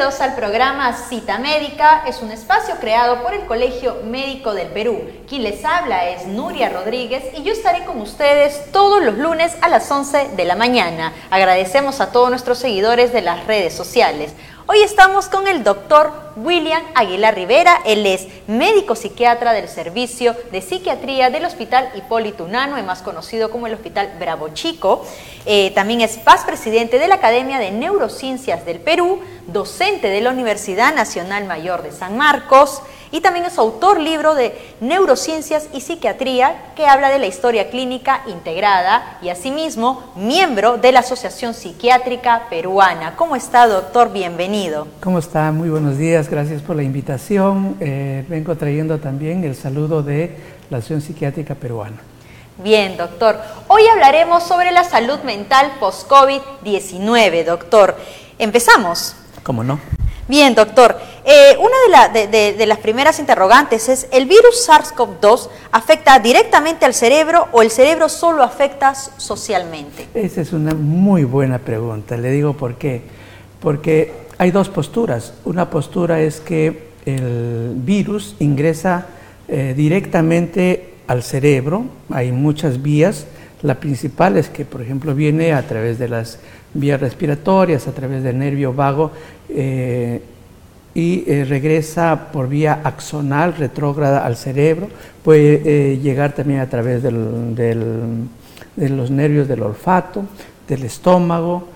Bienvenidos al programa Cita Médica. Es un espacio creado por el Colegio Médico del Perú. Quien les habla es Nuria Rodríguez y yo estaré con ustedes todos los lunes a las 11 de la mañana. Agradecemos a todos nuestros seguidores de las redes sociales. Hoy estamos con el doctor William Aguilar Rivera. Él es médico psiquiatra del Servicio de Psiquiatría del Hospital Hipólito Unano, más conocido como el Hospital Bravo Chico. Eh, también es paz presidente de la Academia de Neurociencias del Perú, docente de la Universidad Nacional Mayor de San Marcos y también es autor libro de Neurociencias y Psiquiatría que habla de la historia clínica integrada y asimismo miembro de la Asociación Psiquiátrica Peruana. ¿Cómo está, doctor? Bienvenido. ¿Cómo está? Muy buenos días, gracias por la invitación. Eh, vengo trayendo también el saludo de la Asociación Psiquiátrica Peruana. Bien, doctor. Hoy hablaremos sobre la salud mental post-COVID-19, doctor. Empezamos. ¿Cómo no? Bien, doctor. Eh, una de, las primeras interrogantes es, ¿el virus SARS-CoV-2 afecta directamente al cerebro o el cerebro solo afecta socialmente? Esa es una muy buena pregunta. Le digo por qué. Porque hay dos posturas. Una postura es que el virus ingresa eh, directamente al cerebro. Hay muchas vías. La principal es que, por ejemplo, viene a través de las vías respiratorias, a través del nervio vago eh, y eh, regresa por vía axonal retrógrada al cerebro, puede eh, llegar también a través de los nervios del olfato, del estómago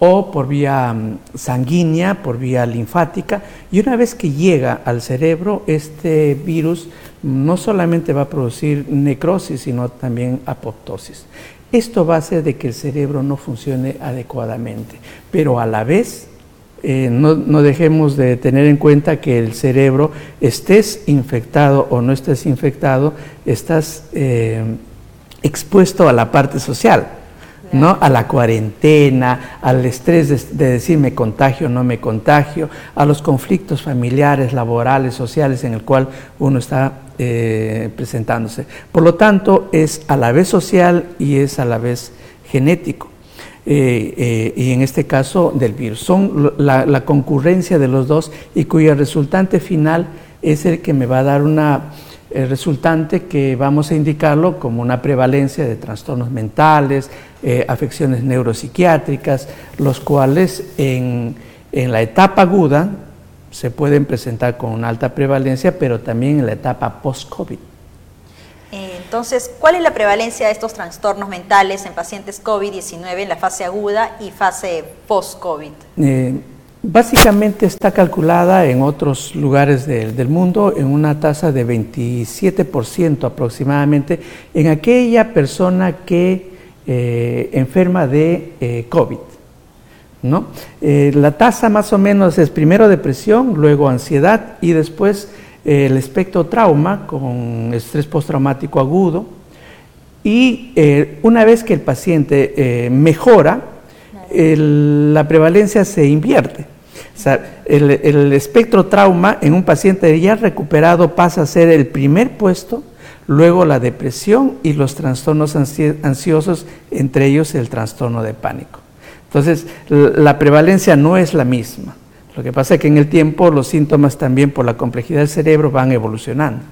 o por vía mm, sanguínea, por vía linfática, y una vez que llega al cerebro, este virus no solamente va a producir necrosis, sino también apoptosis. Esto va a hacer de que el cerebro no funcione adecuadamente, pero a la vez eh, no, dejemos de tener en cuenta que el cerebro, estés infectado o no estés infectado, estás eh, expuesto a la parte social, ¿no? a la cuarentena, al estrés de, de, decir me contagio o no me contagio, a los conflictos familiares, laborales, sociales en el cual uno está eh, presentándose. Por lo tanto, es a la vez social y es a la vez genético. Eh, eh, y en este caso del virus. Son la, concurrencia de los dos y cuyo resultante final es el que me va a dar una resultante que vamos a indicarlo como una prevalencia de trastornos mentales, afecciones neuropsiquiátricas, los cuales en, en la etapa aguda, se pueden presentar con una alta prevalencia, pero también en la etapa post-COVID. Entonces, ¿cuál es la prevalencia de estos trastornos mentales en pacientes COVID-19 en la fase aguda y fase post-COVID? Eh, básicamente está calculada en otros lugares del mundo en una tasa de 27% aproximadamente en aquella persona que eh, enferma de eh, COVID. ¿no? Eh, la tasa más o menos es primero depresión, luego ansiedad y después el espectro trauma con estrés postraumático agudo. Y una vez que el paciente mejora, la prevalencia se invierte. El, espectro trauma en un paciente ya recuperado pasa a ser el primer puesto, luego la depresión y los trastornos ansiosos, entre ellos el trastorno de pánico. Entonces, la prevalencia no es la misma. Lo que pasa es que en el tiempo los síntomas también por la complejidad del cerebro van evolucionando.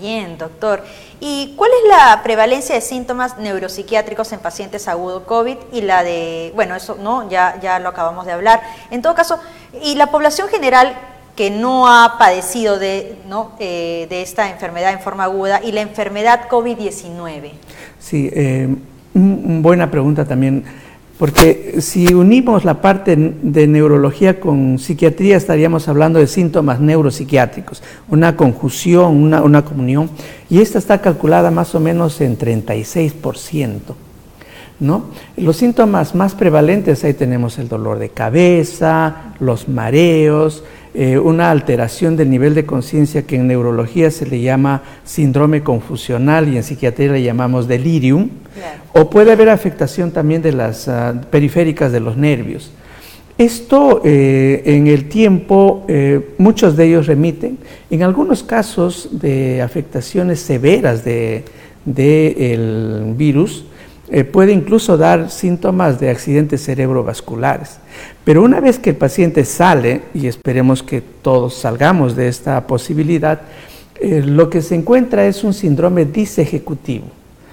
Bien, doctor. ¿Y cuál es la prevalencia de síntomas neuropsiquiátricos en pacientes agudo COVID y la de, bueno, eso no, ya, ya lo acabamos de hablar. En todo caso, ¿y la población general que no ha padecido de, ¿no? Eh, de esta enfermedad en forma aguda y la enfermedad COVID-19? Sí, eh, buena pregunta también. Porque si unimos la parte de neurología con psiquiatría, estaríamos hablando de síntomas neuropsiquiátricos, una conjunción, una, comunión, y esta está calculada más o menos en 36%. ¿no? Los síntomas más prevalentes, ahí tenemos el dolor de cabeza, los mareos, eh, una alteración del nivel de conciencia que en neurología se le llama síndrome confusional y en psiquiatría le llamamos delirium, o puede haber afectación también de las ah, periféricas de los nervios. Esto eh, en el tiempo, eh, muchos de ellos remiten. En algunos casos de afectaciones severas del de, virus, eh, puede incluso dar síntomas de accidentes cerebrovasculares. Pero una vez que el paciente sale, y esperemos que todos salgamos de esta posibilidad, eh, lo que se encuentra es un síndrome disejecutivo.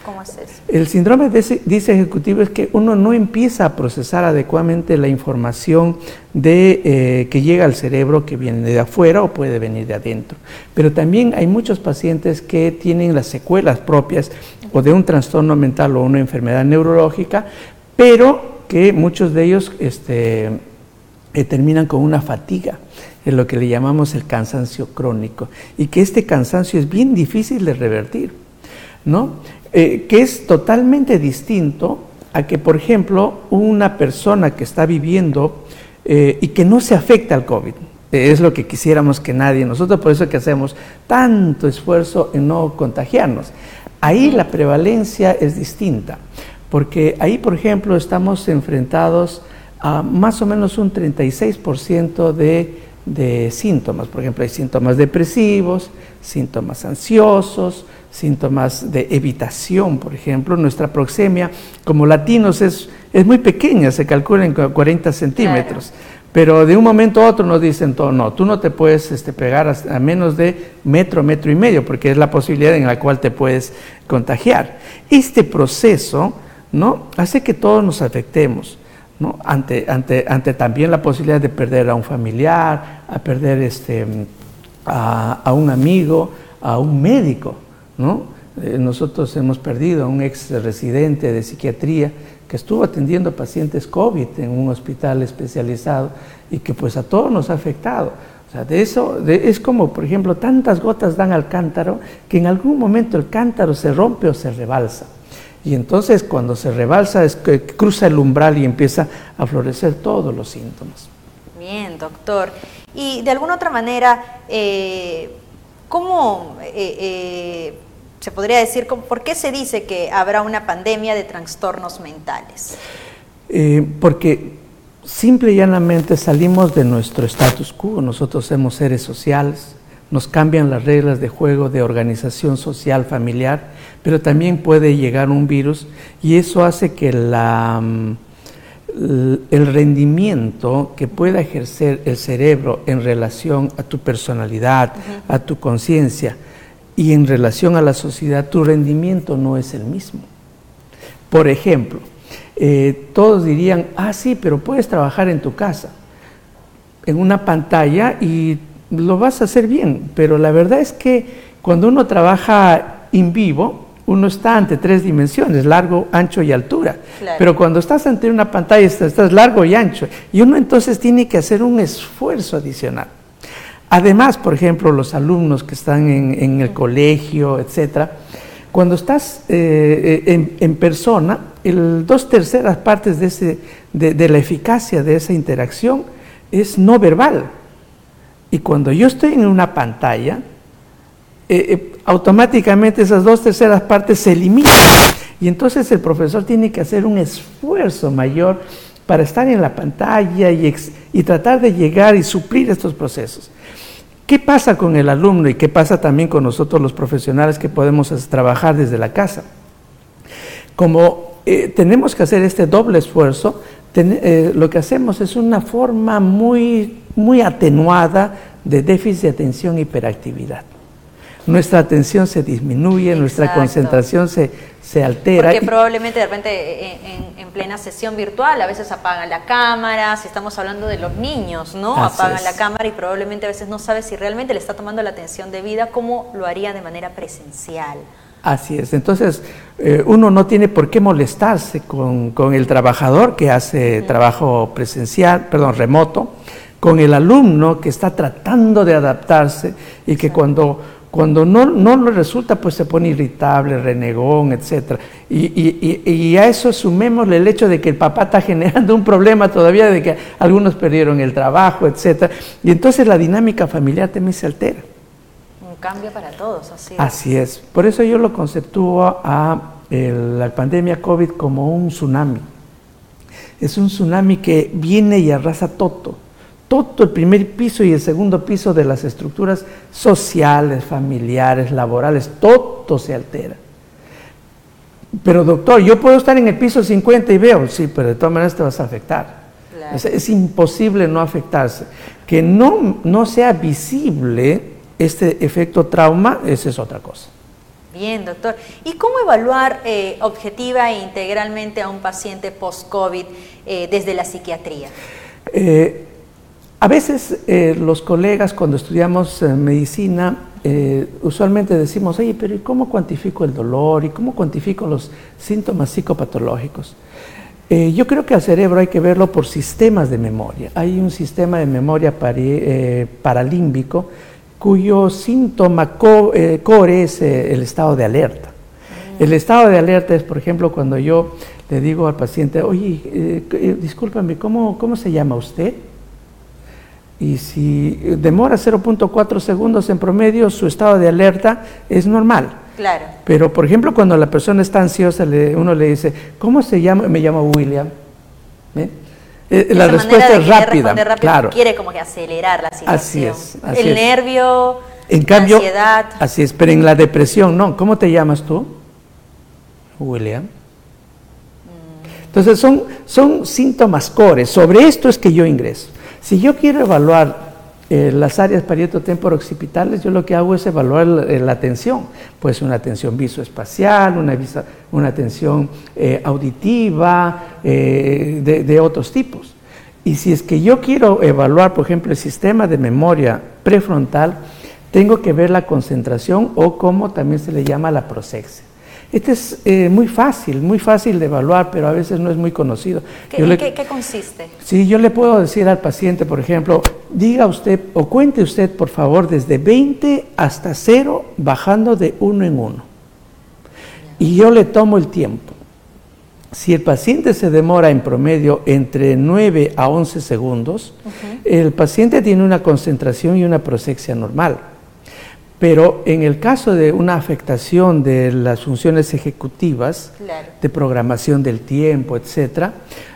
¿Cómo es eso? El síndrome disejecutivo es que uno no empieza a procesar adecuadamente la información de, eh, que llega al cerebro que viene de afuera o puede venir de adentro. Pero también hay muchos pacientes que tienen las secuelas propias o de un trastorno mental o una enfermedad neurológica, pero que muchos de ellos este, eh, terminan con una fatiga, en lo que le llamamos el cansancio crónico, y que este cansancio es bien difícil de revertir, ¿no? Eh, que es totalmente distinto a que, por ejemplo, una persona que está viviendo eh, y que no se afecta al COVID, es lo que quisiéramos que nadie, nosotros por eso que hacemos tanto esfuerzo en no contagiarnos. Ahí la prevalencia es distinta, porque ahí, por ejemplo, estamos enfrentados a más o menos un 36% de, de síntomas. Por ejemplo, hay síntomas depresivos, síntomas ansiosos, síntomas de evitación, por ejemplo. Nuestra proxemia como latinos es, es muy pequeña, se calcula en 40 centímetros. Pero de un momento a otro nos dicen, no, tú no te puedes este, pegar a, menos de metro, metro y medio, porque es la posibilidad en la cual te puedes contagiar. Este proceso ¿no? hace que todos nos afectemos. ¿no? Ante, ante, ante también la posibilidad de perder a un familiar, a perder este, a, a un amigo, a un médico. ¿No? Eh, nosotros hemos perdido a un ex residente de psiquiatría que estuvo atendiendo pacientes COVID en un hospital especializado y que pues a todos nos ha afectado. O sea, de eso es como, por ejemplo, tantas gotas dan al cántaro que en algún momento el cántaro se rompe o se rebalsa. Y entonces cuando se rebalsa cruza el umbral y empieza a florecer todos los síntomas. Bien, doctor. Y de alguna otra manera, eh, ¿cómo eh, eh, se podría decir, ¿por qué se dice que habrá una pandemia de trastornos mentales? Eh, porque simple y llanamente salimos de nuestro status quo, nosotros somos seres sociales, nos cambian las reglas de juego de organización social familiar, pero también puede llegar un virus y eso hace que la, mm, el rendimiento que pueda ejercer el cerebro en relación a tu personalidad, a tu conciencia, y en relación a la sociedad tu rendimiento no es el mismo. Por ejemplo, eh, todos dirían, ah, sí, pero puedes trabajar en tu casa, en una pantalla y lo vas a hacer bien, pero la verdad es que cuando uno trabaja en vivo, uno está ante tres dimensiones, largo, ancho y altura. Pero cuando estás ante una pantalla, estás largo y ancho. Y uno entonces tiene que hacer un esfuerzo adicional. Además, por ejemplo, los alumnos que están en, el colegio, etcétera, cuando estás eh, eh, en, persona, el dos terceras partes de, ese, de, la eficacia de esa interacción es no verbal. Y cuando yo estoy en una pantalla, eh, automáticamente esas dos terceras partes se eliminan. Y entonces el profesor tiene que hacer un esfuerzo mayor para estar en la pantalla y, tratar de llegar y suplir estos procesos. ¿Qué pasa con el alumno y qué pasa también con nosotros los profesionales que podemos trabajar desde la casa? Como eh, tenemos que hacer este doble esfuerzo, eh, lo que hacemos es una forma muy, muy atenuada de déficit de atención e hiperactividad nuestra atención se disminuye, nuestra concentración se, se, altera. Porque probablemente de repente eh, en, plena sesión virtual a veces apagan la cámara, si estamos hablando de los niños, ¿no? apagan la cámara y probablemente a veces no sabe si realmente le está tomando la atención debida como lo haría de manera presencial. Así es, entonces eh, uno no tiene por qué molestarse con, con el trabajador que hace trabajo presencial, perdón, remoto, con el alumno que está tratando de adaptarse y que cuando cuando no, no le resulta, pues se pone irritable, renegón, etc. Y, a eso sumémosle el hecho de que el papá está generando un problema todavía, de que algunos perdieron el trabajo, etc. Y entonces la dinámica familiar también se altera. Un cambio para todos, así es. Así es. Por eso yo lo conceptúo a la pandemia COVID como un tsunami. Es un tsunami que viene y arrasa todo todo el primer piso y el segundo piso de las estructuras sociales, familiares, laborales, todo se altera. Pero doctor, yo puedo estar en el piso 50 y veo, sí, pero de todas maneras te vas a afectar. Es, imposible no afectarse. Que no, no sea visible este efecto trauma, esa es otra cosa. Bien, doctor. ¿Y cómo evaluar eh, objetiva e integralmente a un paciente post-COVID eh, desde la psiquiatría? Eh, a veces los colegas cuando estudiamos medicina usualmente decimos, oye, pero ¿y cómo cuantifico el dolor? ¿Y cómo cuantifico los síntomas psicopatológicos? yo creo que al cerebro hay que verlo por sistemas de memoria. Hay un sistema de memoria paralímbico cuyo síntoma eh, core es eh, el estado de alerta. El estado de alerta es, por ejemplo, cuando yo le digo al paciente, oye, eh, discúlpame, ¿cómo, ¿cómo se llama usted? Y si demora 0.4 segundos en promedio, su estado de alerta es normal. Claro. Pero, por ejemplo, cuando la persona está ansiosa, uno le dice, ¿cómo se llama? Me llamo William. Eh, la respuesta es rápida, claro. Quiere como que acelerar la situación. Así es. el nervio, en la ansiedad. Así es, pero en la depresión, no. ¿Cómo te llamas tú? William. Mm. Entonces son, son síntomas core. Sobre esto es que yo ingreso. Si yo quiero evaluar eh, las áreas parietotemporo-occipitales, yo lo que hago es evaluar la, atención. Pues una atención visoespacial, una, una atención eh, auditiva, eh, de, otros tipos. Y si es que yo quiero evaluar, por ejemplo, el sistema de memoria prefrontal, tengo que ver la concentración o como también se le llama la prosexia. Este es eh, muy fácil, muy fácil de evaluar, pero a veces no es muy conocido. ¿Qué, consiste? Sí, yo le puedo decir al paciente, por ejemplo, diga usted o cuente usted, por favor, desde 20 hasta 0, bajando de uno en uno. Y yo le tomo el tiempo. Si el paciente se demora en promedio entre 9 a 11 segundos, el paciente tiene una concentración y una prosexia normal. Pero en el caso de una afectación de las funciones ejecutivas, de programación del tiempo, etcétera,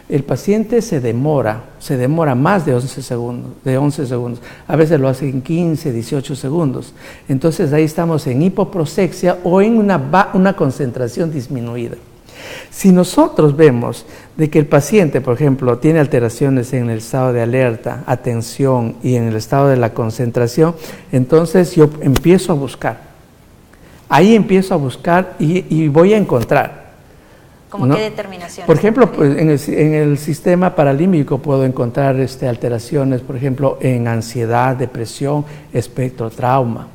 el paciente se demora, se demora más de 11 segundos, de 11 segundos. A veces lo hace en 15, 18 segundos. Entonces ahí estamos en hipoprosexia o en una, una concentración disminuida. Si nosotros vemos de que el paciente, por ejemplo, tiene alteraciones en el estado de alerta, atención y en el estado de la concentración, entonces yo empiezo a buscar. Ahí empiezo a buscar y, voy a encontrar. ¿Cómo qué determinación? Por ejemplo, pues, en, el, sistema paralímbico puedo encontrar este, alteraciones, por ejemplo, en ansiedad, depresión, espectro, trauma.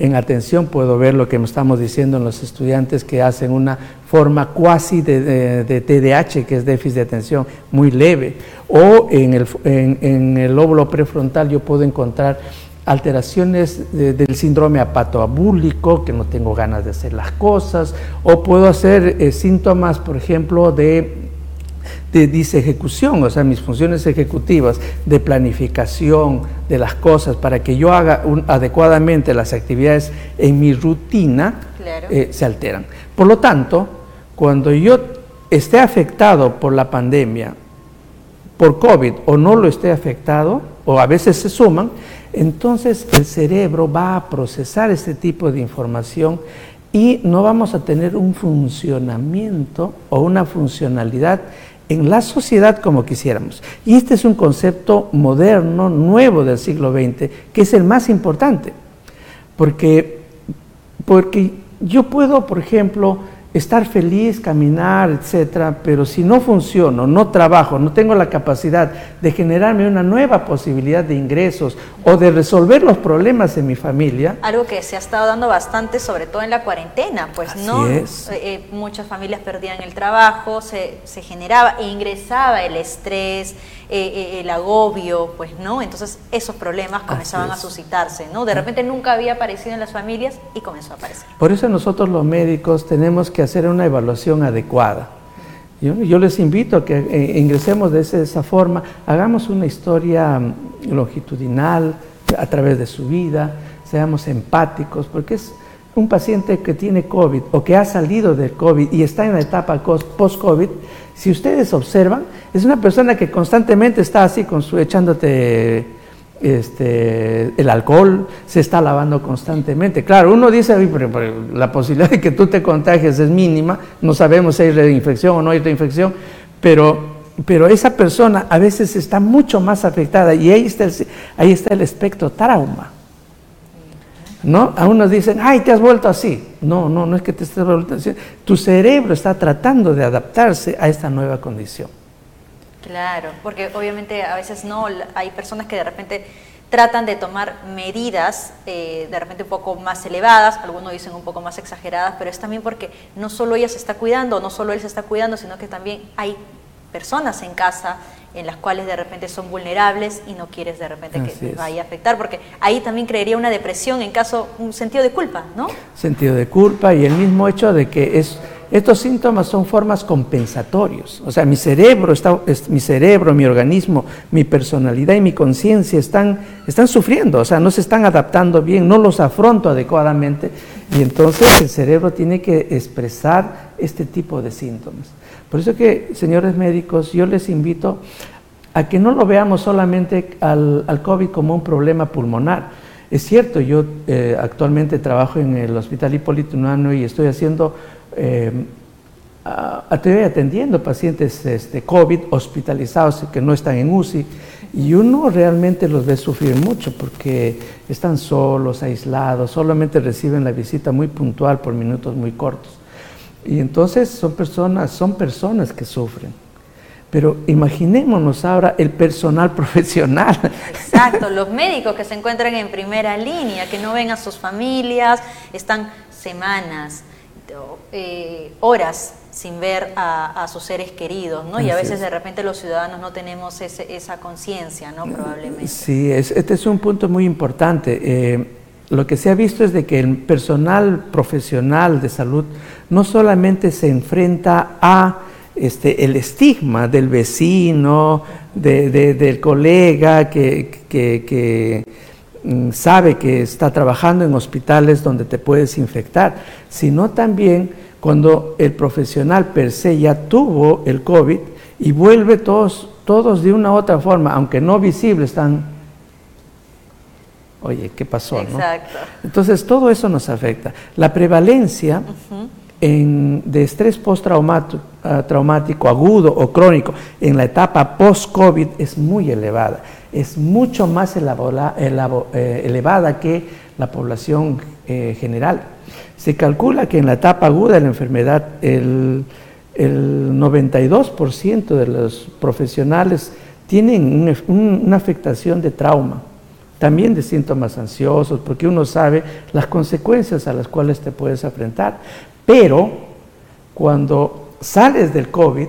En atención puedo ver lo que estamos diciendo en los estudiantes que hacen una forma cuasi de, de, TDAH, que es déficit de atención, muy leve. O en el, en, lóbulo prefrontal yo puedo encontrar alteraciones del síndrome apatoabúlico, que no tengo ganas de hacer las cosas, o puedo hacer eh, síntomas, por ejemplo, de de disejecución, o sea, mis funciones ejecutivas, de planificación de las cosas para que yo haga adecuadamente las actividades en mi rutina, eh, se alteran. Por lo tanto, cuando yo esté afectado por la pandemia, por COVID o no lo esté afectado, o a veces se suman, entonces el cerebro va a procesar este tipo de información y no vamos a tener un funcionamiento o una funcionalidad en la sociedad como quisiéramos. Y este es un concepto moderno, nuevo del siglo XX, que es el más importante, porque, porque yo puedo, por ejemplo, estar feliz, caminar, etcétera, pero si no funciono, no trabajo, no tengo la capacidad de generarme una nueva posibilidad de ingresos o de resolver los problemas de mi familia. Algo que se ha estado dando bastante, sobre todo en la cuarentena, pues no. Eh, eh, muchas familias perdían el trabajo, se, se generaba e ingresaba el estrés, eh, el agobio, pues no. Entonces esos problemas comenzaban a suscitarse, ¿no? De repente nunca había aparecido en las familias y comenzó a aparecer. Por eso nosotros los médicos tenemos que hacer una evaluación adecuada. Yo, les invito a que eh, ingresemos de, esa forma, hagamos una historia mm, longitudinal a través de su vida, seamos empáticos, porque es un paciente que tiene COVID o que ha salido del COVID y está en la etapa post-COVID, si ustedes observan, es una persona que constantemente está así con su echándote este, el alcohol, se está lavando constantemente. Claro, uno dice, la posibilidad de que tú te contagies es mínima, no sabemos si hay reinfección o no hay reinfección, pero, pero esa persona a veces está mucho más afectada y ahí está el, ahí está el espectro trauma. ¿No? A unos dicen, ay, te has vuelto así. No, no, no es que te estés vuelto así. Tu cerebro está tratando de adaptarse a esta nueva condición. Claro, porque obviamente a veces no, hay personas que de repente tratan de tomar medidas eh, de repente un poco más elevadas, algunos dicen un poco más exageradas, pero es también porque no solo ella se está cuidando, no solo él se está cuidando, sino que también hay personas en casa en las cuales de repente son vulnerables y no quieres de repente que vaya a afectar, porque ahí también creería una depresión en caso, un sentido de culpa, ¿no? Sentido de culpa y el mismo hecho de que es estos síntomas son formas compensatorios. O sea, mi cerebro, está, mi cerebro, mi organismo, mi personalidad y mi conciencia están, están sufriendo, o sea, no se están adaptando bien, no los afronto adecuadamente. Y entonces el cerebro tiene que expresar este tipo de síntomas. Por eso que, señores médicos, yo les invito a que no lo veamos solamente al, COVID como un problema pulmonar. Es cierto, yo eh, actualmente trabajo en el Hospital Hipólito Unano y estoy haciendo eh, estoy atendiendo pacientes este, COVID hospitalizados que no están en UCI y uno realmente los ve sufrir mucho porque están solos, aislados, solamente reciben la visita muy puntual por minutos muy cortos. Y entonces son personas, son personas que sufren. Pero imaginémonos ahora el personal profesional. Exacto, los médicos que se encuentran en primera línea, que no ven a sus familias, están semanas, eh, horas sin ver a, sus seres queridos, ¿no? y a veces de repente los ciudadanos no tenemos esa conciencia, ¿no? Probablemente. Sí, este es un punto muy importante. Eh, lo que se ha visto es de que el personal profesional de salud no solamente se enfrenta a este, el estigma del vecino, del colega que, Mm, sabe que está trabajando en hospitales donde te puedes infectar, sino también cuando el profesional per se ya tuvo el COVID y vuelve todos, todos de una u otra forma, aunque no visible, están, oye, ¿qué pasó? Exacto. Entonces todo eso nos afecta. La prevalencia de estrés postraumático agudo o crónico en la etapa post-COVID es muy elevada es mucho más eh, elevada que la población eh, general. Se calcula que en la etapa aguda de la enfermedad el, 92% de los profesionales tienen una afectación de trauma, también de síntomas ansiosos, porque uno sabe las consecuencias a las cuales te puedes enfrentar. Pero cuando sales del COVID,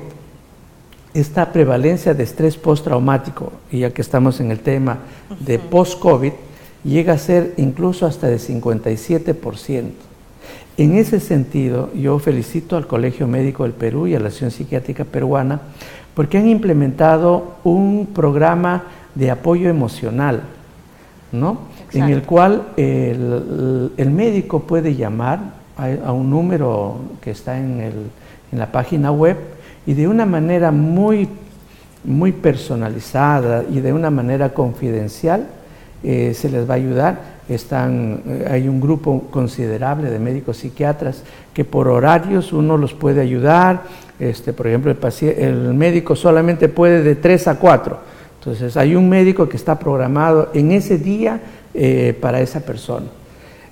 esta prevalencia de estrés postraumático, y ya que estamos en el tema de post-COVID, llega a ser incluso hasta de 57%. En ese sentido, yo felicito al Colegio Médico del Perú y a la Asociación Psiquiátrica Peruana porque han implementado un programa de apoyo emocional, ¿no? En el cual el, médico puede llamar a, un número que está en, en la página web y de una manera muy, muy personalizada y de una manera confidencial eh, se les va a ayudar. Están, eh, hay un grupo considerable de médicos psiquiatras que por horarios uno los puede ayudar. Este, por ejemplo, el, el médico solamente puede de 3 a 4. Entonces hay un médico que está programado en ese día eh, para esa persona.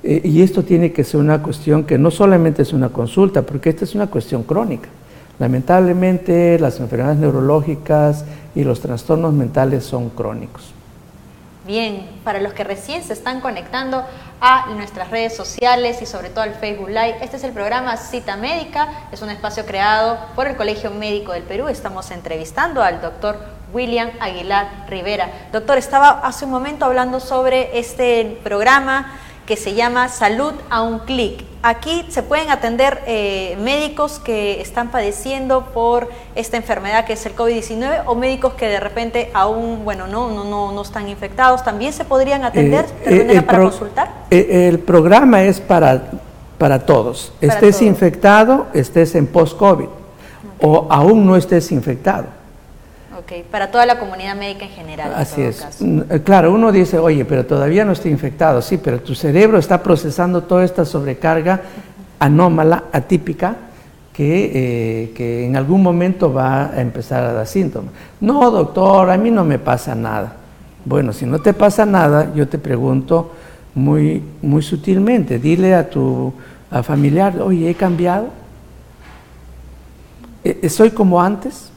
y esto tiene que ser una cuestión que no solamente es una consulta, porque esta es una cuestión crónica. Lamentablemente las enfermedades neurológicas y los trastornos mentales son crónicos. Bien, para los que recién se están conectando a nuestras redes sociales y sobre todo al Facebook Live, este es el programa Cita Médica, es un espacio creado por el Colegio Médico del Perú. Estamos entrevistando al doctor William Aguilar Rivera. Doctor, estaba hace un momento hablando sobre este programa que se llama Salud a un clic. Aquí se pueden atender eh, médicos que están padeciendo por esta enfermedad que es el COVID-19 o médicos que de repente aún, bueno, no, no, no, no están infectados. ¿También se podrían atender eh, eh, para consultar? el programa es para, para todos. estés infectado, estés en post-COVID o aún no estés infectado. Ok, para toda la comunidad médica en general. Así es. Eh, claro, uno dice, oye, pero todavía no estoy infectado, sí, pero tu cerebro está procesando toda esta sobrecarga anómala, atípica, que, eh, que, en algún momento va a empezar a dar síntomas. No, doctor, a mí no me pasa nada. Bueno, si no te pasa nada, yo te pregunto muy, muy sutilmente, dile a tu familiar, oye, he cambiado, ¿E-, ¿soy como antes?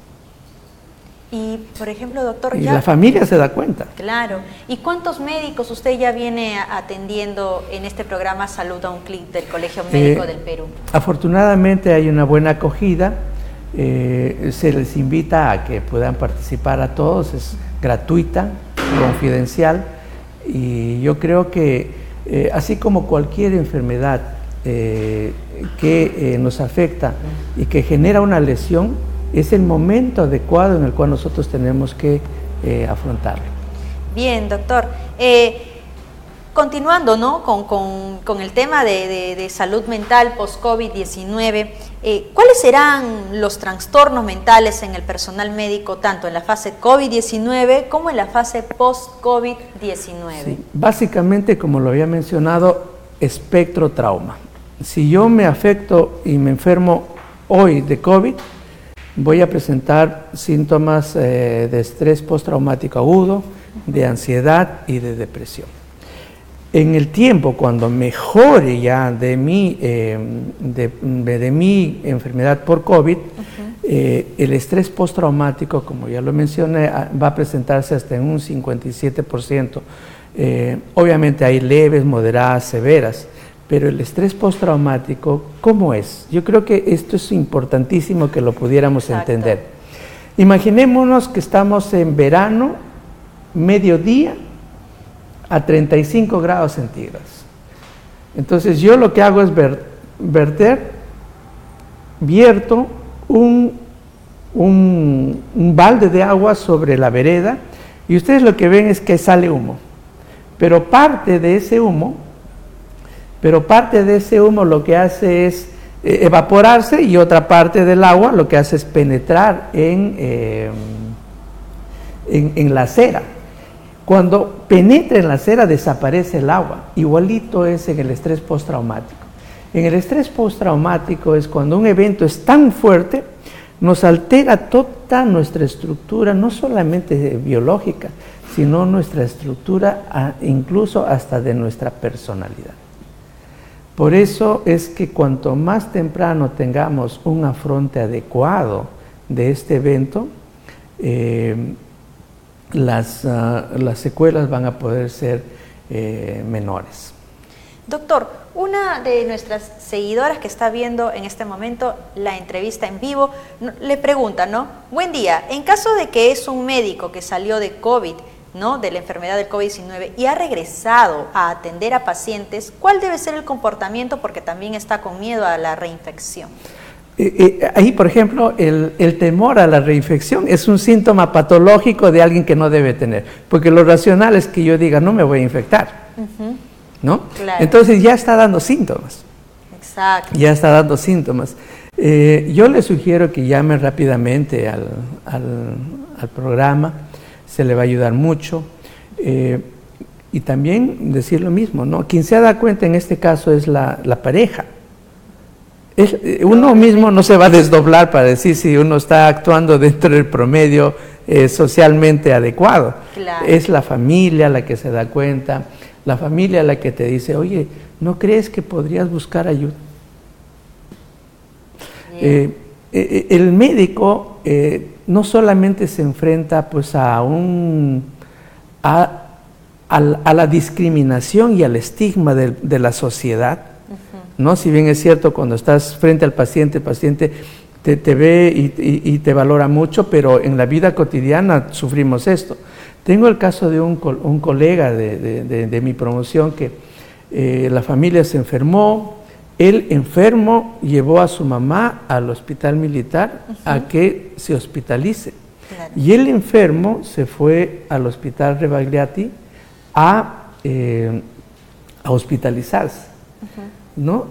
Y, por ejemplo, doctor... Y la familia se da cuenta. Claro. ¿Y cuántos médicos usted ya viene atendiendo en este programa Salud a un Clic del Colegio Médico eh, del Perú? Afortunadamente hay una buena acogida. Eh, se les invita a que puedan participar a todos. Es gratuita, confidencial. Y yo creo que, eh, así como cualquier enfermedad que nos afecta y que genera una lesión, es el momento adecuado en el cual nosotros tenemos que eh, afrontarlo. Bien, doctor. Eh, continuando ¿no? con, el tema de, salud mental post-COVID-19, eh, ¿cuáles serán los trastornos mentales en el personal médico, tanto en la fase COVID-19 como en la fase post-COVID-19? básicamente, como lo había mencionado, espectro trauma. Si yo me afecto y me enfermo hoy de COVID, voy a presentar síntomas eh, de estrés postraumático agudo, de ansiedad y de depresión. En el tiempo, cuando mejore ya de mi, eh, de, mi enfermedad por COVID, eh, el estrés postraumático, como ya lo mencioné, ah, va a presentarse hasta en un 57%. obviamente hay leves, moderadas, severas. Pero el estrés postraumático, ¿cómo es? Yo creo que esto es importantísimo que lo pudiéramos entender. Imaginémonos que estamos en verano, mediodía, a 35 grados centígrados. Entonces yo lo que hago es verter, vierto un, un, un balde de agua sobre la vereda y ustedes lo que ven es que sale humo. Pero parte de ese humo pero parte de ese humo lo que hace es eh, evaporarse y otra parte del agua lo que hace es penetrar eh, en, en, la cera. Cuando penetra en la cera desaparece el agua. Igualito es en el estrés postraumático. En el estrés postraumático es cuando un evento es tan fuerte, nos altera toda nuestra estructura, no solamente biológica, sino nuestra estructura, incluso hasta de nuestra personalidad. Por eso es que cuanto más temprano tengamos un afronte adecuado de este evento, eh, ah, las, secuelas van a poder ser eh, menores. Doctor, una de nuestras seguidoras que está viendo en este momento la entrevista en vivo le pregunta, ¿no? Buen día, en caso de que es un médico que salió de COVID ¿no? de la enfermedad del COVID-19 y ha regresado a atender a pacientes, ¿cuál debe ser el comportamiento? Porque también está con miedo a la reinfección. Eh, eh, ahí, por ejemplo, el, temor a la reinfección es un síntoma patológico de alguien que no debe tener, porque lo racional es que yo diga, no me voy a infectar, ¿no? Entonces ya está dando síntomas. Exacto. Ya está dando síntomas. Eh, yo le sugiero que llame rápidamente al, al programa se le va a ayudar mucho. Eh, y también decir lo mismo, ¿no? Quien se da cuenta en este caso es la, pareja. Eh, uno mismo no se va a desdoblar para decir si uno está actuando dentro del promedio eh, socialmente adecuado. Es la familia la que se da cuenta, la familia la que te dice, oye, ¿no crees que podrías buscar ayuda? El médico no solamente se enfrenta pues a un a, la discriminación y al estigma de, la sociedad, ¿no? Si bien es cierto, cuando estás frente al paciente, el paciente te, ve y, te valora mucho, pero en la vida cotidiana sufrimos esto. Tengo el caso de un, colega de, mi promoción que eh, la familia se enfermó, el enfermo llevó a su mamá al hospital militar a que se hospitalice. Y el enfermo se fue al hospital Rebagliati a, eh, a hospitalizarse. ¿no?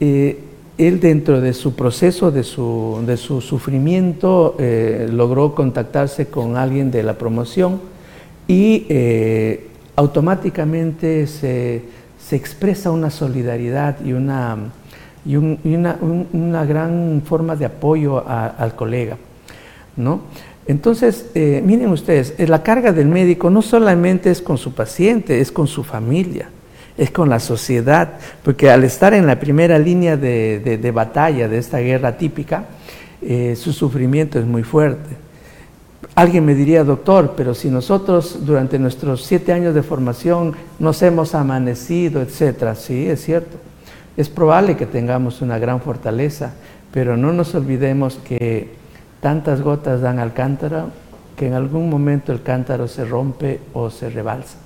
Eh, él dentro de su proceso, de su, de su sufrimiento, eh, logró contactarse con alguien de la promoción y automáticamente se, se, expresa una solidaridad y una, y, una, una, gran forma de apoyo al colega. ¿no? Entonces, eh, miren ustedes, la carga del médico no solamente es con su paciente, es con su familia es con la sociedad, porque al estar en la primera línea de, batalla de esta guerra típica, eh, su sufrimiento es muy fuerte. Alguien me diría, doctor, pero si nosotros durante nuestros siete años de formación nos hemos amanecido, etcétera, sí, es cierto. Es probable que tengamos una gran fortaleza, pero no nos olvidemos que tantas gotas dan al cántaro que en algún momento el cántaro se rompe o se rebalsa.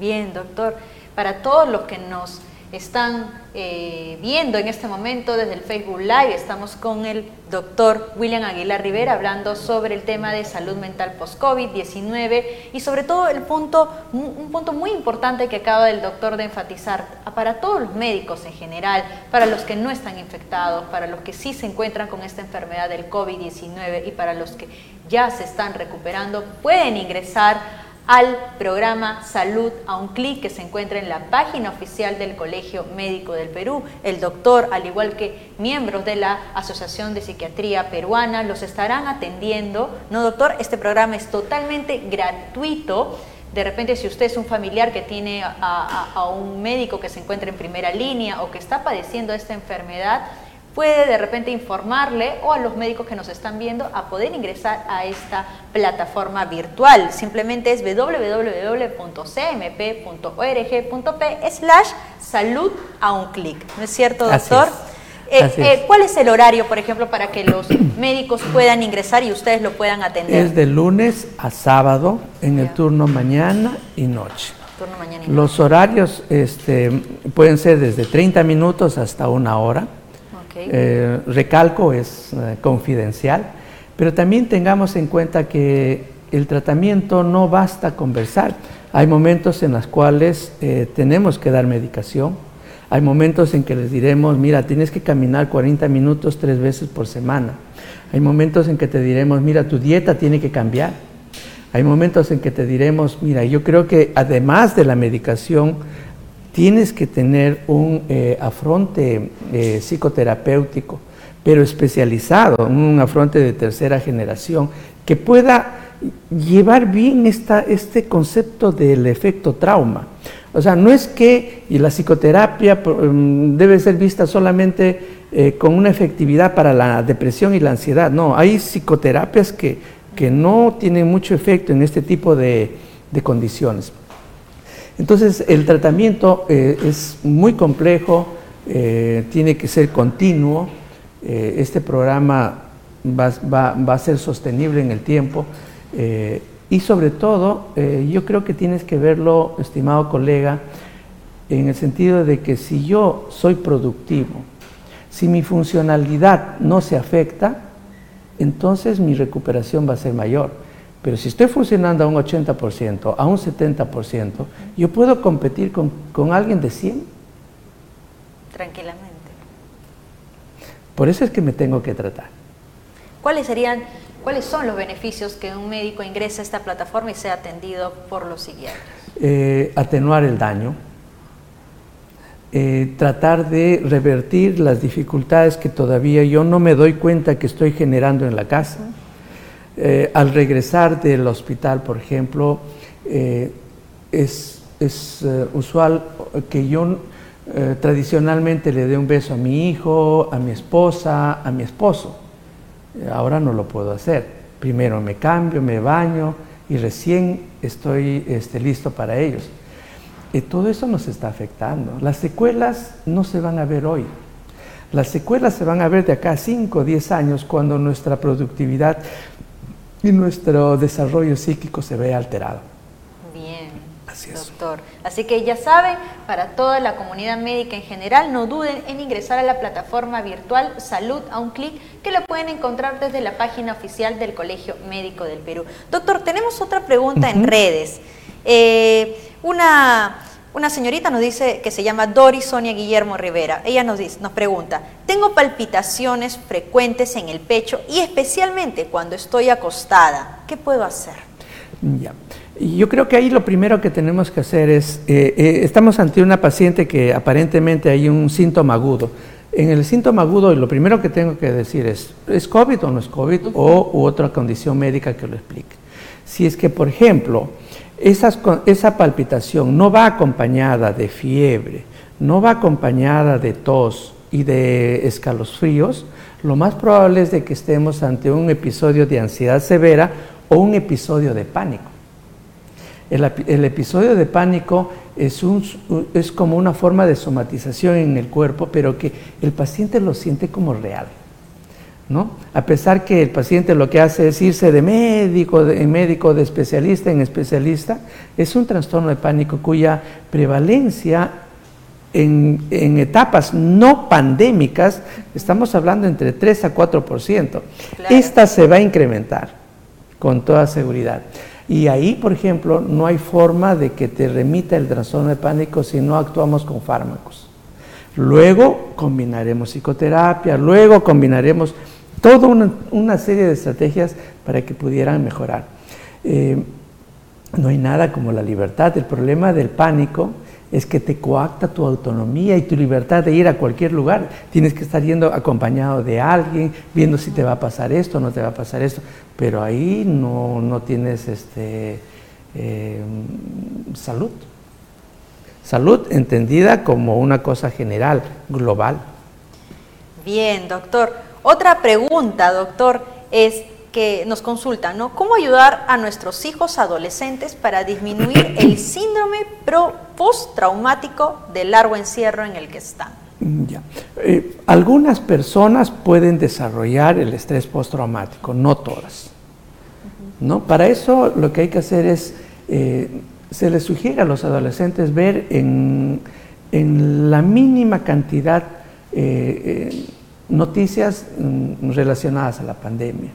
Bien, doctor para todos los que nos están eh, viendo en este momento desde el Facebook Live. Estamos con el doctor William Aguilar Rivera hablando sobre el tema de salud mental post-COVID-19 y sobre todo el punto, un punto muy importante que acaba el doctor de enfatizar para todos los médicos en general, para los que no están infectados, para los que sí se encuentran con esta enfermedad del COVID-19 y para los que ya se están recuperando, pueden ingresar al programa Salud a un clic que se encuentra en la página oficial del Colegio Médico del Perú. El doctor, al igual que miembros de la Asociación de Psiquiatría Peruana, los estarán atendiendo. No, doctor, este programa es totalmente gratuito. De repente, si usted es un familiar que tiene a, un médico que se encuentra en primera línea o que está padeciendo esta enfermedad, puede de repente informarle o a los médicos que nos están viendo a poder ingresar a esta plataforma virtual. Simplemente es www.cmp.org.p slash salud a un clic. ¿No es cierto, doctor? Eh, eh, ¿Cuál es el horario, por ejemplo, para que los médicos puedan ingresar y ustedes lo puedan atender? Es de lunes a sábado en el turno mañana y noche. Los horarios este, pueden ser desde 30 minutos hasta una hora eh, recalco, es eh, confidencial, pero también tengamos en cuenta que el tratamiento no basta conversar. Hay momentos en los cuales eh, tenemos que dar medicación, hay momentos en que les diremos, mira, tienes que caminar 40 minutos tres veces por semana. Hay momentos en que te diremos, mira, tu dieta tiene que cambiar. Hay momentos en que te diremos, mira, yo creo que además de la medicación, tienes que tener un eh, afronte eh, psicoterapéutico, pero especializado, un afronte de tercera generación, que pueda llevar bien esta, este concepto del efecto trauma. O sea, no es que la psicoterapia mm, debe ser vista solamente eh, con una efectividad para la depresión y la ansiedad. No, hay psicoterapias que, que no tienen mucho efecto en este tipo de, de condiciones. Entonces el tratamiento eh, es muy complejo, eh, tiene que ser continuo, eh, este programa va, a ser sostenible en el tiempo y sobre todo yo creo que tienes que verlo, estimado colega, en el sentido de que si yo soy productivo, si mi funcionalidad no se afecta, entonces mi recuperación va a ser mayor. Pero si estoy funcionando a un 80%, a un 70%, yo puedo competir con, alguien de 100. Tranquilamente. Por eso es que me tengo que tratar. ¿Cuáles serían, cuáles son los beneficios que un médico ingrese a esta plataforma y sea atendido por los psiquiatras? Eh, atenuar el daño, eh, tratar de revertir las dificultades que todavía yo no me doy cuenta que estoy generando en la casa. Eh, al regresar del hospital, por ejemplo, eh, es, eh, usual que yo tradicionalmente le dé un beso a mi hijo, a mi esposa, a mi esposo. Ahora no lo puedo hacer. Primero me cambio, me baño y recién estoy este, listo para ellos. todo eso nos está afectando. Las secuelas no se van a ver hoy. Las secuelas se van a ver de acá a 5 o 10 años cuando nuestra productividad y nuestro desarrollo psíquico se ve alterado. Bien, Así es. doctor. Así que ya saben, para toda la comunidad médica en general, no duden en ingresar a la plataforma virtual Salud a un clic, que lo pueden encontrar desde la página oficial del Colegio Médico del Perú. Doctor, tenemos otra pregunta en redes. Eh, una Una señorita nos dice que se llama Dori Sonia Guillermo Rivera. Ella nos, dice, nos pregunta, tengo palpitaciones frecuentes en el pecho y especialmente cuando estoy acostada. ¿Qué puedo hacer? Ya. Yo creo que ahí lo primero que tenemos que hacer es, eh, eh, estamos ante una paciente que aparentemente hay un síntoma agudo. En el síntoma agudo, lo primero que tengo que decir es, ¿es COVID o no es COVID? O u otra condición médica que lo explique. Si es que, por ejemplo, esa palpitación no va acompañada de fiebre, no va acompañada de tos y de escalofríos, lo más probable es de que estemos ante un episodio de ansiedad severa o un episodio de pánico. El, episodio de pánico es, es como una forma de somatización en el cuerpo, pero que el paciente lo siente como real. ¿No? A pesar que el paciente lo que hace es irse de médico de, médico, de especialista en especialista, es un trastorno de pánico cuya prevalencia en, etapas no pandémicas, estamos hablando entre 3 a 4%. Esta se va a incrementar con toda seguridad. Y ahí, por ejemplo, no hay forma de que te remita el trastorno de pánico si no actuamos con fármacos. Luego combinaremos psicoterapia, luego combinaremos toda una, serie de estrategias para que pudieran mejorar. Eh, no hay nada como la libertad. El problema del pánico es que te coacta tu autonomía y tu libertad de ir a cualquier lugar. Tienes que estar yendo acompañado de alguien, viendo si te va a pasar esto no te va a pasar esto. Pero ahí no, tienes este, eh, salud. Salud entendida como una cosa general, global. Bien, doctor. Otra pregunta, doctor, es que nos consultan, ¿no? ¿Cómo ayudar a nuestros hijos adolescentes para disminuir el síndrome postraumático del largo encierro en el que están? Ya. Eh, algunas personas pueden desarrollar el estrés postraumático, no todas. ¿no? Para eso lo que hay que hacer es, eh, se les sugiere a los adolescentes ver en, la mínima cantidad eh, noticias mm, relacionadas a la pandemia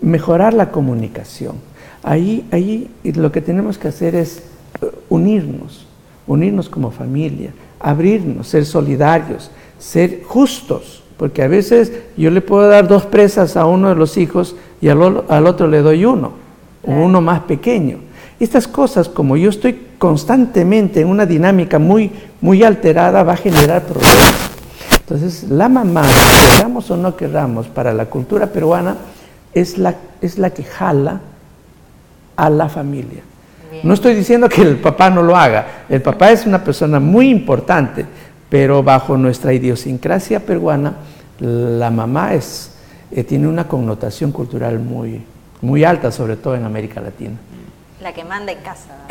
mejorar la comunicación. Ahí, ahí lo que tenemos que hacer es eh, unirnos, unirnos como familia, abrirnos, ser solidarios, ser justos, porque a veces yo le puedo dar dos presas a uno de los hijos y al, otro le doy uno, o uno más pequeño. Estas cosas, como yo estoy constantemente en una dinámica muy, muy alterada, va a generar problemas. Entonces, la mamá, queramos o no queramos, para la cultura peruana, es la, es la que jala a la familia. No estoy diciendo que el papá no lo haga, el papá es una persona muy importante, pero bajo nuestra idiosincrasia peruana, la mamá es, eh, tiene una connotación cultural muy, muy alta, sobre todo en América Latina. La que manda en casa.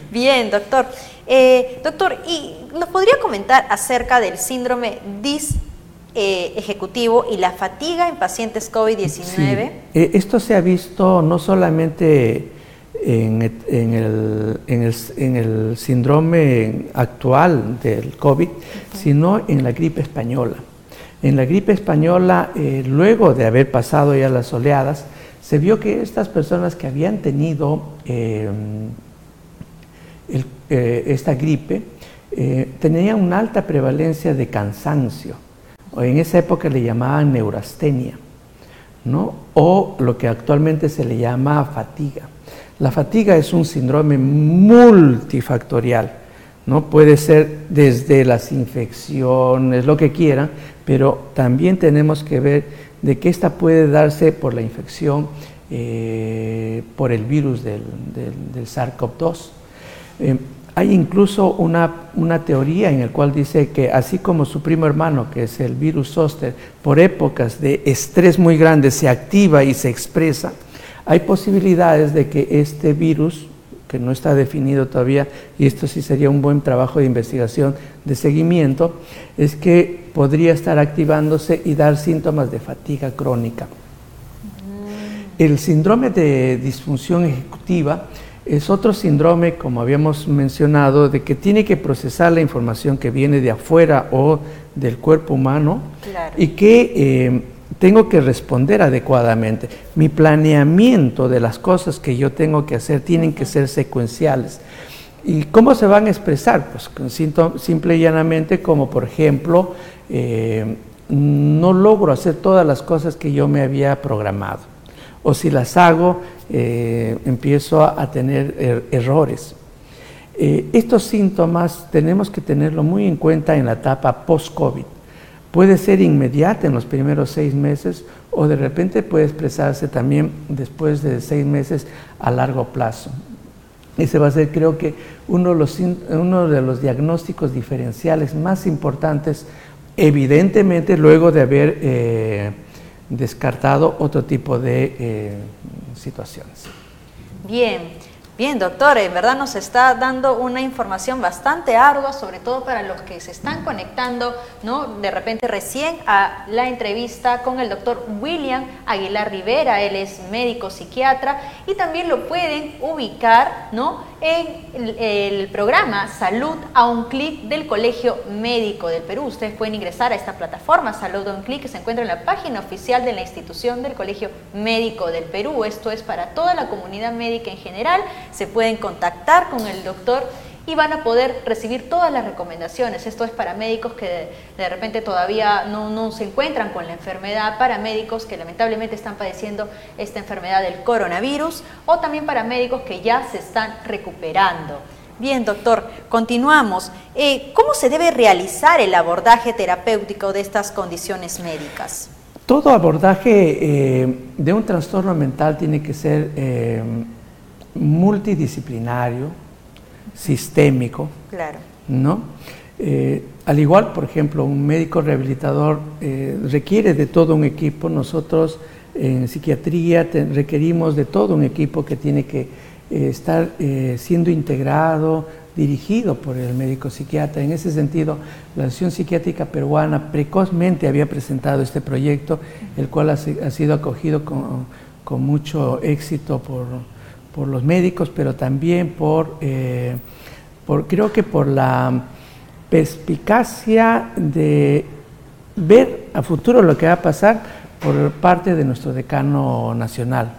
Bien, doctor. Eh, doctor, ¿y nos podría comentar acerca del síndrome DIS eh, ejecutivo y la fatiga en pacientes COVID-19? Eh, esto se ha visto no solamente en, el, en, el, síndrome actual del COVID, sino en la gripe española. En la gripe española, eh, luego de haber pasado ya las oleadas, se vio que estas personas que habían tenido esta gripe tenían una alta prevalencia de cansancio en esa época le llamaban neurastenia, ¿no? o lo que actualmente se le llama fatiga. La fatiga es un síndrome multifactorial, ¿no? puede ser desde las infecciones, lo que quieran, pero también tenemos que ver de que esta puede darse por la infección eh, por el virus del, SARS-CoV-2. Hay incluso una, teoría en la cual dice que así como su primo hermano, que es el virus zoster, por épocas de estrés muy grande se activa y se expresa, hay posibilidades de que este virus, que no está definido todavía, y esto sí sería un buen trabajo de investigación, de seguimiento, es que podría estar activándose y dar síntomas de fatiga crónica. Mm. El síndrome de disfunción ejecutiva es otro síndrome, como habíamos mencionado, de que tiene que procesar la información que viene de afuera o del cuerpo humano y que eh, tengo que responder adecuadamente. Mi planeamiento de las cosas que yo tengo que hacer tienen que ser secuenciales. ¿Y cómo se van a expresar? Pues simple y llanamente como por ejemplo, eh, no logro hacer todas las cosas que yo me había programado. O si las hago, eh, empiezo a, tener er, errores. Eh, estos síntomas tenemos que tenerlo muy en cuenta en la etapa post-COVID. Puede ser inmediata en los primeros seis meses o de repente puede expresarse también después de seis meses a largo plazo. Ese va a ser creo que uno de los, diagnósticos diferenciales más importantes, evidentemente luego de haber eh, descartado otro tipo de eh, situaciones. Bien, Bien, doctor, en verdad nos está dando una información bastante ardua, sobre todo para los que se están conectando, ¿no? De repente recién a la entrevista con el doctor William Aguilar Rivera, él es médico psiquiatra y también lo pueden ubicar, ¿no? En el, programa Salud a un clic del Colegio Médico del Perú. Ustedes pueden ingresar a esta plataforma Salud a un clic que se encuentra en la página oficial de la institución del Colegio Médico del Perú. Esto es para toda la comunidad médica en general se pueden contactar con el doctor y van a poder recibir todas las recomendaciones. Esto es para médicos que de, repente todavía no, no, se encuentran con la enfermedad, para médicos que lamentablemente están padeciendo esta enfermedad del coronavirus o también para médicos que ya se están recuperando. Bien, doctor, continuamos. Eh, ¿Cómo se debe realizar el abordaje terapéutico de estas condiciones médicas? Todo abordaje eh, de un trastorno mental tiene que ser eh, multidisciplinario, sistémico, claro. ¿no? Eh, al igual, por ejemplo, un médico rehabilitador eh, requiere de todo un equipo, nosotros en psiquiatría requerimos de todo un equipo que tiene que eh, estar siendo integrado, dirigido por el médico psiquiatra. En ese sentido, la Asociación Psiquiátrica Peruana precozmente había presentado este proyecto, el cual ha, sido acogido con mucho éxito por por los médicos, pero también por, eh, por, creo que por la perspicacia de ver a futuro lo que va a pasar por parte de nuestro decano nacional.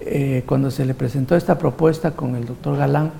Eh, cuando se le presentó esta propuesta con el doctor Galán,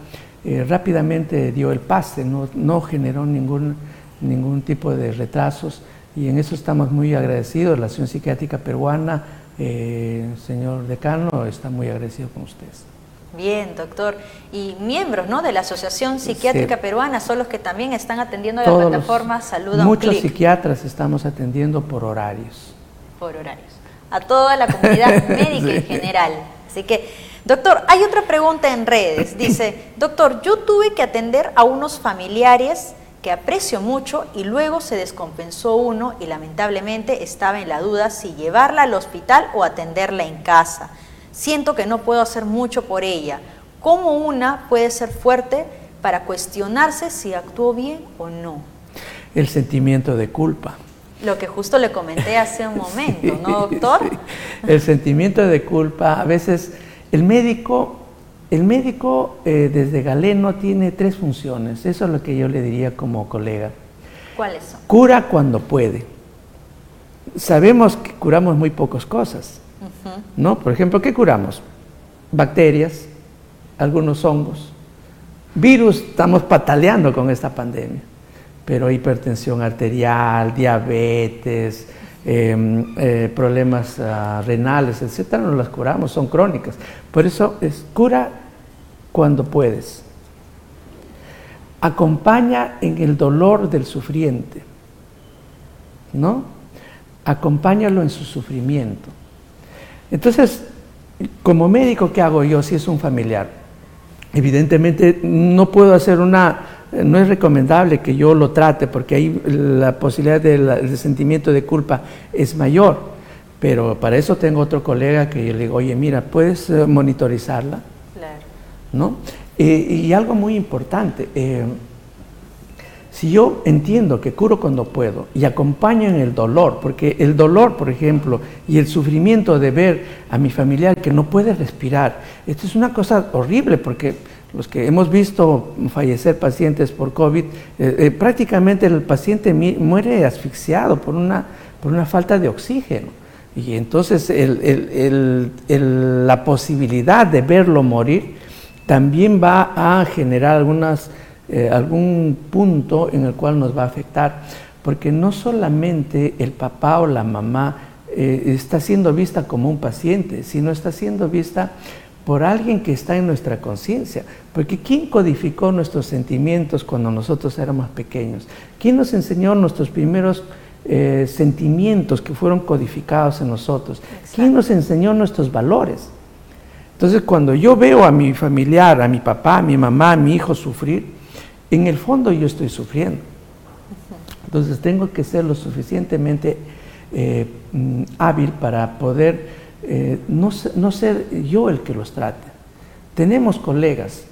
eh, rápidamente dio el pase, no, no generó ningún, ningún tipo de retrasos y en eso estamos muy agradecidos. La Asociación Psiquiátrica Peruana, señor decano, está muy agradecido con ustedes. Bien, doctor. Y miembros ¿no? de la Asociación Psiquiátrica Peruana son los que también están atendiendo la plataforma Salud a Muchos psiquiatras estamos atendiendo por horarios. Por horarios. A toda la comunidad médica en general. Así que, doctor, hay otra pregunta en redes. Dice, doctor, yo tuve que atender a unos familiares que aprecio mucho y luego se descompensó uno y lamentablemente estaba en la duda si llevarla al hospital o atenderla en casa siento que no puedo hacer mucho por ella. ¿Cómo una puede ser fuerte para cuestionarse si actuó bien o no? El sentimiento de culpa. Lo que justo le comenté hace un momento, ¿no, doctor? El sentimiento de culpa, a veces el médico, el médico eh, desde Galeno tiene tres funciones, eso es lo que yo le diría como colega. ¿Cuáles son? Cura cuando puede. Sabemos que curamos muy pocas cosas, ¿No? Por ejemplo, ¿qué curamos? Bacterias, algunos hongos. Virus, estamos pataleando con esta pandemia, pero hipertensión arterial, diabetes, em, eh, problemas ah, renales, etcétera, no las curamos, son crónicas. Por eso es cura cuando puedes. Acompaña en el dolor del sufriente, ¿no? Acompáñalo en su sufrimiento. Entonces, como médico, ¿qué hago yo si es un familiar? Evidentemente no puedo hacer una, no es recomendable que yo lo trate porque ahí la posibilidad del sentimiento de culpa es mayor. Pero para eso tengo otro colega que yo le digo, oye, mira, ¿puedes eh, monitorizarla? Claro. ¿No? Eh, y algo muy importante, eh, si yo entiendo que curo cuando puedo y acompaño en el dolor, porque el dolor, por ejemplo, y el sufrimiento de ver a mi familiar que no puede respirar, esto es una cosa horrible porque los que hemos visto fallecer pacientes por COVID, eh, eh, prácticamente el paciente muere asfixiado por una, por una falta de oxígeno. Y entonces la posibilidad de verlo morir también va a generar algunas, eh, algún punto en el cual nos va a afectar, porque no solamente el papá o la mamá eh, está siendo vista como un paciente, sino está siendo vista por alguien que está en nuestra conciencia. Porque ¿quién codificó nuestros sentimientos cuando nosotros éramos pequeños? ¿Quién nos enseñó nuestros primeros eh, sentimientos que fueron codificados en nosotros? ¿Quién nos enseñó nuestros valores? Entonces, cuando yo veo a mi familiar, a mi papá, a mi mamá, a mi hijo sufrir, en el fondo yo estoy sufriendo. Entonces, tengo que ser lo suficientemente eh, mm, hábil para poder eh, no, ser yo el que los trate. Tenemos colegas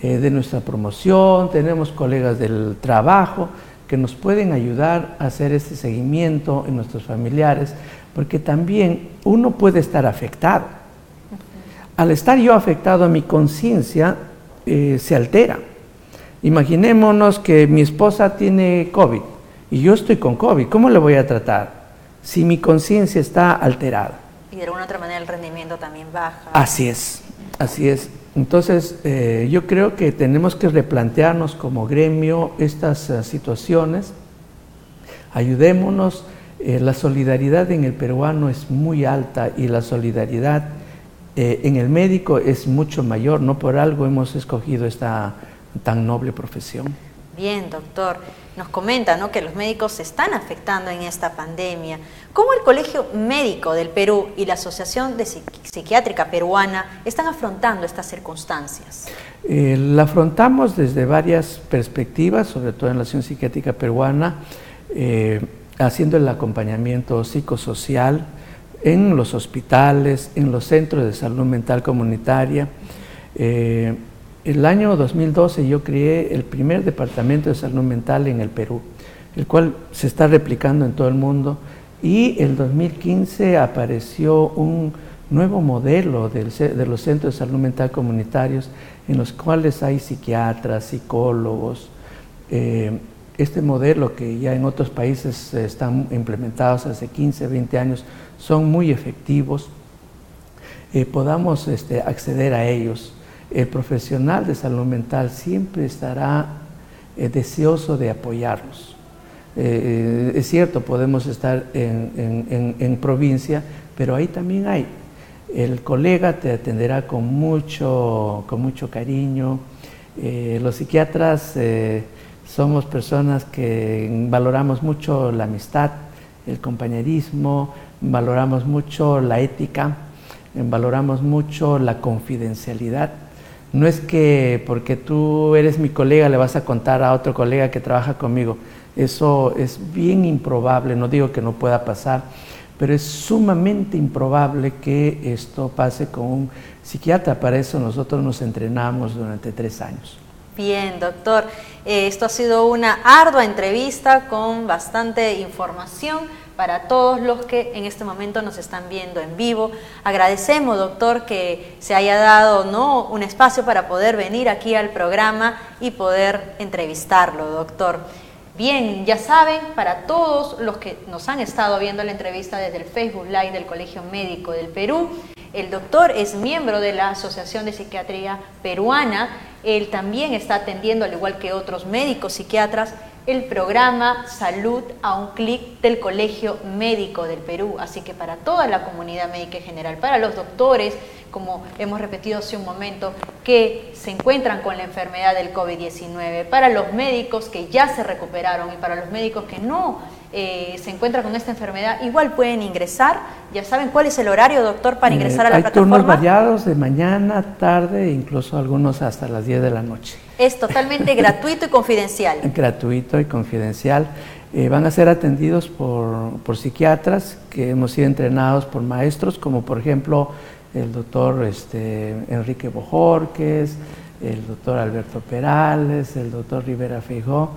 eh, de nuestra promoción, tenemos colegas del trabajo que nos pueden ayudar a hacer este seguimiento en nuestros familiares, porque también uno puede estar afectado. Al estar yo afectado, mi conciencia se altera. Imaginémonos que mi esposa tiene COVID y yo estoy con COVID. ¿Cómo le voy a tratar si mi conciencia está alterada? Y de alguna otra manera el rendimiento también baja. Así es, así es. Entonces, eh, yo creo que tenemos que replantearnos como gremio estas eh, situaciones. Ayudémonos. Eh, la solidaridad en el peruano es muy alta y la solidaridad en el médico es mucho mayor. No por algo hemos escogido esta tan noble profesión. Bien, doctor. Nos comenta ¿no? que los médicos se están afectando en esta pandemia. ¿Cómo el Colegio Médico del Perú y la Asociación de Psiquiátrica Peruana están afrontando estas circunstancias? Eh, la afrontamos desde varias perspectivas, sobre todo en la Asociación Psiquiátrica Peruana, eh, haciendo el acompañamiento psicosocial en los hospitales, en los centros de salud mental comunitaria. Eh, el año 2012 yo creé el primer departamento de salud mental en el Perú, el cual se está replicando en todo el mundo. Y en 2015 apareció un nuevo modelo de los centros de salud mental comunitarios en los cuales hay psiquiatras, psicólogos. Eh, este modelo que ya en otros países están implementados hace 15, 20 años son muy efectivos. Eh, podamos este, acceder a ellos el profesional de salud mental siempre estará eh, deseoso de apoyarnos. Eh, es cierto, podemos estar en, provincia, pero ahí también hay. El colega te atenderá con mucho, con mucho cariño. Eh, los psiquiatras somos personas que valoramos mucho la amistad, el compañerismo, valoramos mucho la ética, valoramos mucho la confidencialidad no es que porque tú eres mi colega le vas a contar a otro colega que trabaja conmigo. Eso es bien improbable, no digo que no pueda pasar, pero es sumamente improbable que esto pase con un psiquiatra. Para eso nosotros nos entrenamos durante tres años. Bien, doctor. Eh, esto ha sido una ardua entrevista con bastante información para todos los que en este momento nos están viendo en vivo. Agradecemos, doctor, que se haya dado ¿no? un espacio para poder venir aquí al programa y poder entrevistarlo, doctor. Bien, ya saben, para todos los que nos han estado viendo la entrevista desde el Facebook Live del Colegio Médico del Perú, el doctor es miembro de la Asociación de Psiquiatría Peruana. Él también está atendiendo, al igual que otros médicos psiquiatras, el programa Salud a un clic del Colegio Médico del Perú. Así que para toda la comunidad médica en general, para los doctores, como hemos repetido hace un momento, que se encuentran con la enfermedad del COVID-19, para los médicos que ya se recuperaron y para los médicos que no eh, se encuentran con esta enfermedad, igual pueden ingresar. Ya saben cuál es el horario, doctor, para ingresar a la hay plataforma. Hay turnos variados de mañana, tarde, incluso algunos hasta las 10 de la noche. Es totalmente gratuito y confidencial. Gratuito y confidencial. Eh, van a ser atendidos por, por, psiquiatras que hemos sido entrenados por maestros, como por ejemplo el doctor este, Enrique Bojorques, el doctor Alberto Perales, el doctor Rivera Feijó,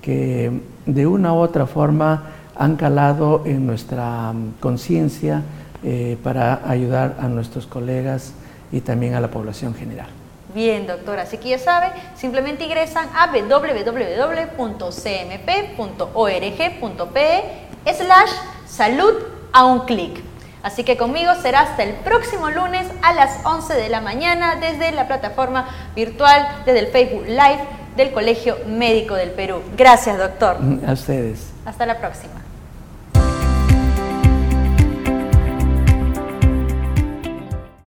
que de una u otra forma han calado en nuestra mm, conciencia eh, para ayudar a nuestros colegas y también a la población general. Bien, doctora, así que ya simplemente ingresan a www.cmp.org.pe slash salud a un clic. Así que conmigo será hasta el próximo lunes a las 11 de la mañana desde la plataforma virtual, desde el Facebook Live del Colegio Médico del Perú. Gracias, doctor. A ustedes. Hasta la próxima.